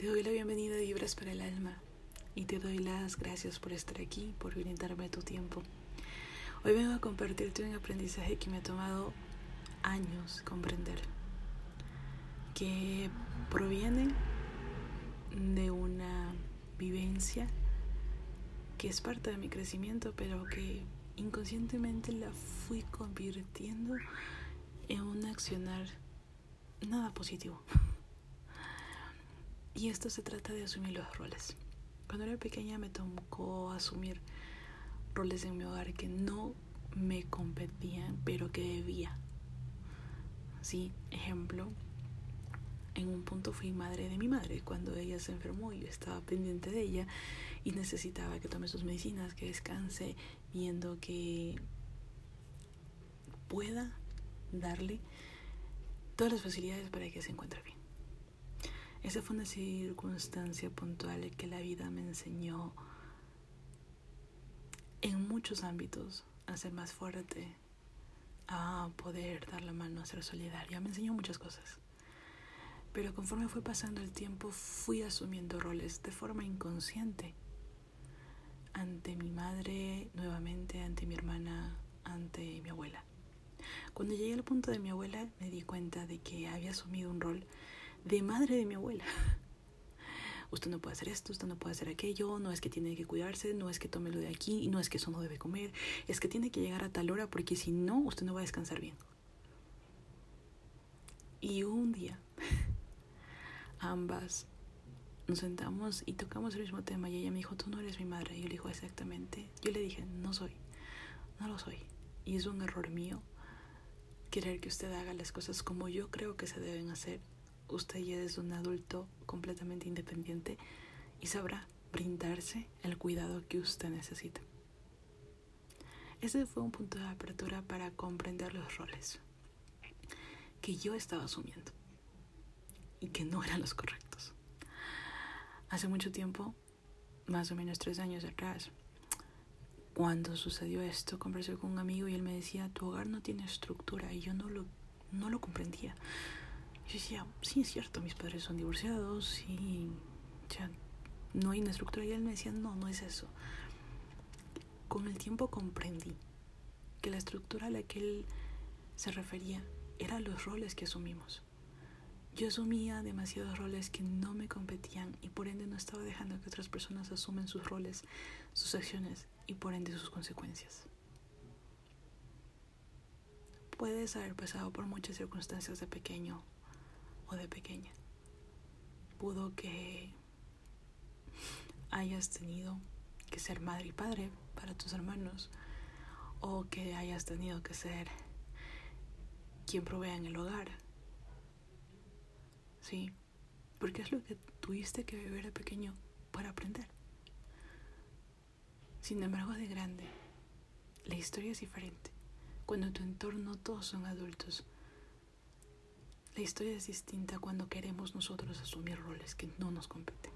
Te doy la bienvenida a Vibras para el Alma y te doy las gracias por estar aquí, por brindarme tu tiempo. Hoy vengo a compartirte un aprendizaje que me ha tomado años comprender, que proviene de una vivencia que es parte de mi crecimiento, pero que inconscientemente la fui convirtiendo en un accionar nada positivo. Y esto se trata de asumir los roles. Cuando era pequeña me tocó asumir roles en mi hogar que no me competían, pero que debía. Sí, ejemplo, en un punto fui madre de mi madre cuando ella se enfermó y yo estaba pendiente de ella y necesitaba que tome sus medicinas, que descanse, viendo que pueda darle todas las facilidades para que se encuentre bien. Esa fue una circunstancia puntual que la vida me enseñó en muchos ámbitos a ser más fuerte, a poder dar la mano, a ser solidaria. Me enseñó muchas cosas. Pero conforme fue pasando el tiempo, fui asumiendo roles de forma inconsciente. Ante mi madre, nuevamente, ante mi hermana, ante mi abuela. Cuando llegué al punto de mi abuela, me di cuenta de que había asumido un rol de madre de mi abuela. Usted no puede hacer esto, usted no puede hacer aquello, no es que tiene que cuidarse, no es que tome lo de aquí, no es que eso no debe comer, es que tiene que llegar a tal hora porque si no, usted no va a descansar bien. Y un día, ambas nos sentamos y tocamos el mismo tema y ella me dijo, tú no eres mi madre. Y yo le dijo, exactamente. Yo le dije, no soy, no lo soy. Y es un error mío querer que usted haga las cosas como yo creo que se deben hacer usted ya es un adulto completamente independiente y sabrá brindarse el cuidado que usted necesita. Ese fue un punto de apertura para comprender los roles que yo estaba asumiendo y que no eran los correctos. Hace mucho tiempo, más o menos tres años atrás, cuando sucedió esto, conversé con un amigo y él me decía, tu hogar no tiene estructura y yo no lo, no lo comprendía. Yo decía, sí, es cierto, mis padres son divorciados y ya no hay una estructura. Y él me decía, no, no es eso. Con el tiempo comprendí que la estructura a la que él se refería eran los roles que asumimos. Yo asumía demasiados roles que no me competían y por ende no estaba dejando que otras personas asumen sus roles, sus acciones y por ende sus consecuencias. Puedes haber pasado por muchas circunstancias de pequeño de pequeña. Pudo que hayas tenido que ser madre y padre para tus hermanos o que hayas tenido que ser quien provea en el hogar. Sí, porque es lo que tuviste que vivir de pequeño para aprender. Sin embargo, de grande, la historia es diferente. Cuando tu entorno todos son adultos, la historia es distinta cuando queremos nosotros asumir roles que no nos competen.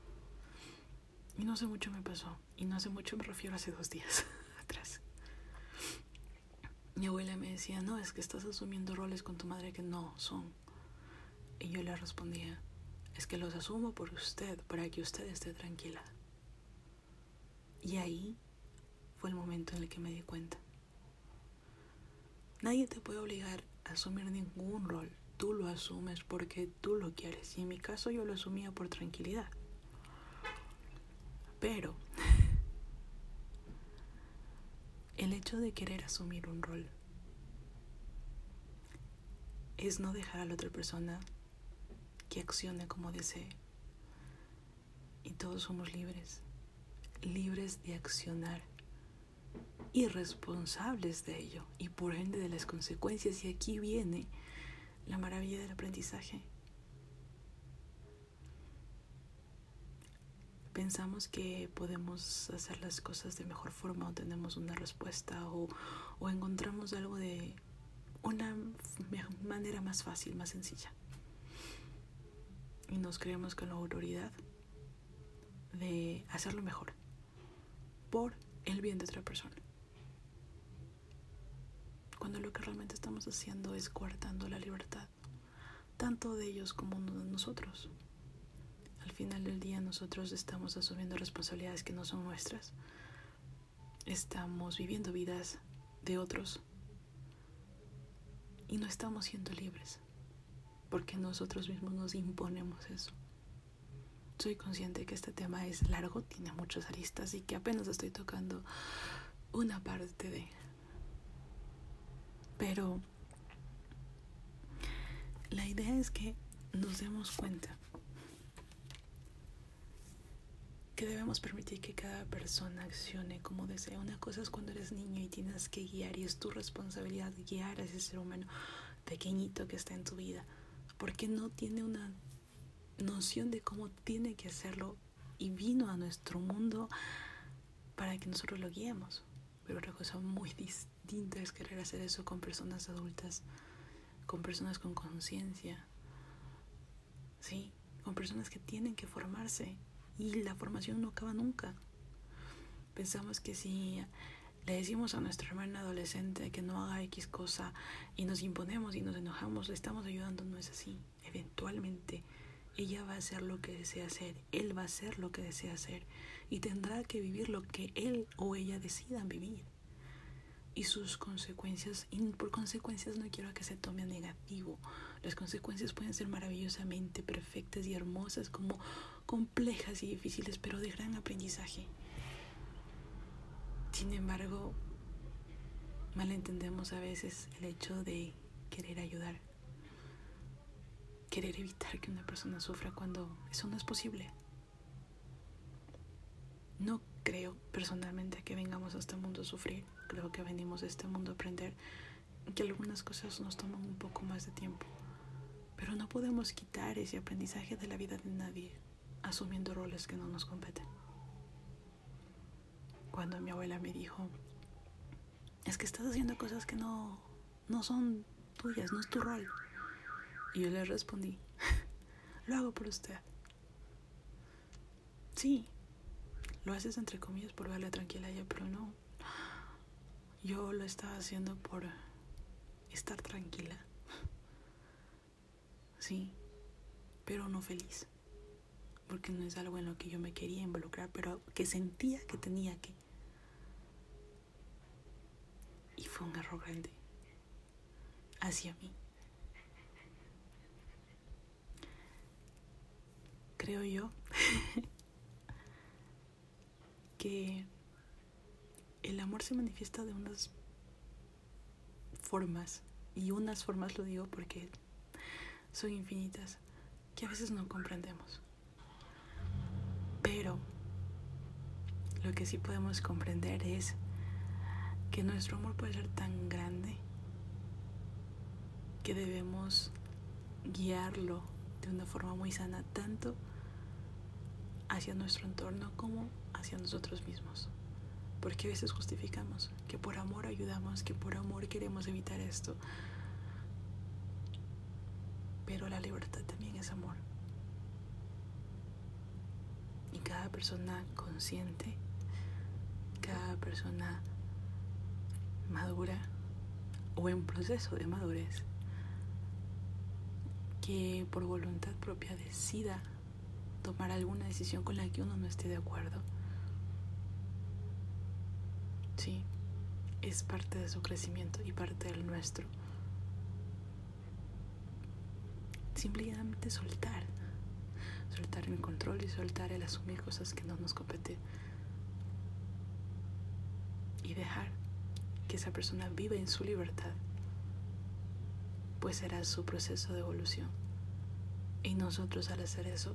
Y no hace mucho me pasó. Y no hace mucho me refiero a hace dos días atrás. Mi abuela me decía, no, es que estás asumiendo roles con tu madre que no son. Y yo le respondía, es que los asumo por usted, para que usted esté tranquila. Y ahí fue el momento en el que me di cuenta. Nadie te puede obligar a asumir ningún rol tú lo asumes porque tú lo quieres. Y en mi caso yo lo asumía por tranquilidad. Pero el hecho de querer asumir un rol es no dejar a la otra persona que accione como desee. Y todos somos libres, libres de accionar y responsables de ello y por ende de las consecuencias. Y aquí viene la maravilla del aprendizaje. Pensamos que podemos hacer las cosas de mejor forma o tenemos una respuesta o, o encontramos algo de una manera más fácil, más sencilla. Y nos creemos con la autoridad de hacerlo mejor por el bien de otra persona cuando lo que realmente estamos haciendo es coartando la libertad, tanto de ellos como de nosotros. Al final del día nosotros estamos asumiendo responsabilidades que no son nuestras. Estamos viviendo vidas de otros y no estamos siendo libres porque nosotros mismos nos imponemos eso. Soy consciente que este tema es largo, tiene muchas aristas y que apenas estoy tocando una parte de... Pero la idea es que nos demos cuenta que debemos permitir que cada persona accione como desea. Una cosa es cuando eres niño y tienes que guiar y es tu responsabilidad guiar a ese ser humano pequeñito que está en tu vida, porque no tiene una noción de cómo tiene que hacerlo y vino a nuestro mundo para que nosotros lo guiemos. Pero otra cosa muy distinta es querer hacer eso con personas adultas, con personas con conciencia, ¿sí? Con personas que tienen que formarse y la formación no acaba nunca. Pensamos que si le decimos a nuestra hermana adolescente que no haga X cosa y nos imponemos y nos enojamos, le estamos ayudando, no es así. Eventualmente ella va a hacer lo que desea hacer, él va a hacer lo que desea hacer y tendrá que vivir lo que él o ella decidan vivir. Y sus consecuencias, y por consecuencias no quiero que se tome negativo. Las consecuencias pueden ser maravillosamente perfectas y hermosas, como complejas y difíciles, pero de gran aprendizaje. Sin embargo, malentendemos a veces el hecho de querer ayudar querer evitar que una persona sufra cuando eso no es posible. No creo personalmente que vengamos a este mundo a sufrir, creo que venimos a este mundo a aprender que algunas cosas nos toman un poco más de tiempo, pero no podemos quitar ese aprendizaje de la vida de nadie asumiendo roles que no nos competen. Cuando mi abuela me dijo, es que estás haciendo cosas que no, no son tuyas, no es tu rol. Y yo le respondí, lo hago por usted. Sí, lo haces entre comillas por darle tranquila a ella, pero no. Yo lo estaba haciendo por estar tranquila. Sí, pero no feliz. Porque no es algo en lo que yo me quería involucrar, pero que sentía que tenía que. Y fue un error grande hacia mí. creo yo que el amor se manifiesta de unas formas, y unas formas lo digo porque son infinitas, que a veces no comprendemos. Pero lo que sí podemos comprender es que nuestro amor puede ser tan grande que debemos guiarlo de una forma muy sana, tanto hacia nuestro entorno como hacia nosotros mismos. Porque a veces justificamos que por amor ayudamos, que por amor queremos evitar esto. Pero la libertad también es amor. Y cada persona consciente, cada persona madura o en proceso de madurez, que por voluntad propia decida tomar alguna decisión con la que uno no esté de acuerdo. Sí, es parte de su crecimiento y parte del nuestro. Simplemente soltar, soltar el control y soltar el asumir cosas que no nos competen. Y dejar que esa persona viva en su libertad, pues será su proceso de evolución. Y nosotros al hacer eso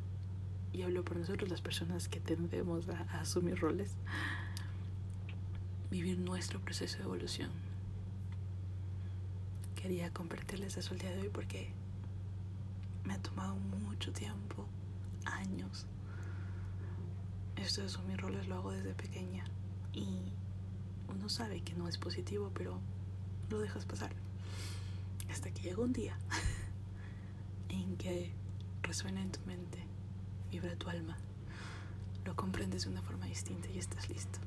y hablo por nosotros las personas que tendemos a, asumir roles, vivir nuestro proceso de evolución. Quería compartirles eso el día de hoy porque me ha tomado mucho tiempo, años. Esto de asumir roles lo hago desde pequeña y uno sabe que no es positivo, pero lo dejas pasar. Hasta que llega un día en que resuena en tu mente vibra tu alma, lo comprendes de una forma distinta y estás listo.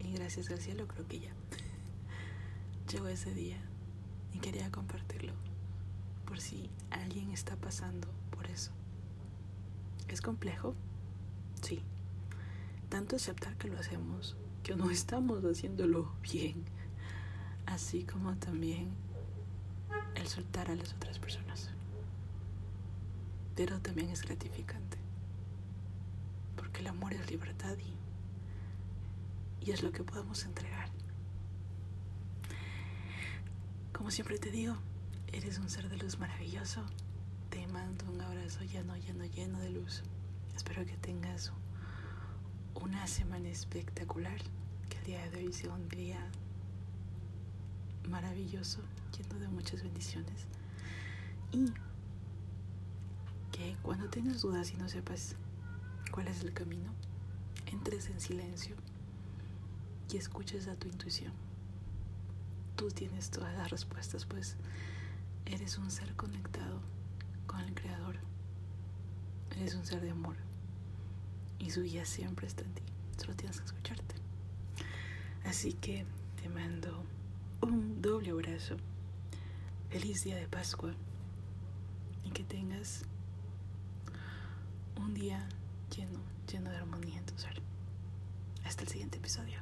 Y gracias al cielo creo que ya llegó ese día y quería compartirlo por si alguien está pasando por eso. ¿Es complejo? Sí. Tanto aceptar que lo hacemos, que no estamos haciéndolo bien, así como también el soltar a las otras personas. Pero también es gratificante, porque el amor es libertad y, y es lo que podemos entregar. Como siempre te digo, eres un ser de luz maravilloso. Te mando un abrazo lleno, lleno, lleno de luz. Espero que tengas una semana espectacular. Que el día de hoy sea un día maravilloso, lleno de muchas bendiciones. Y que cuando tengas dudas y no sepas cuál es el camino, entres en silencio y escuches a tu intuición. Tú tienes todas las respuestas, pues eres un ser conectado con el Creador. Eres un ser de amor. Y su guía siempre está en ti. Solo tienes que escucharte. Así que te mando un doble abrazo. Feliz día de Pascua. Y que tengas un día lleno, lleno de armonía en tu ser. Hasta el siguiente episodio.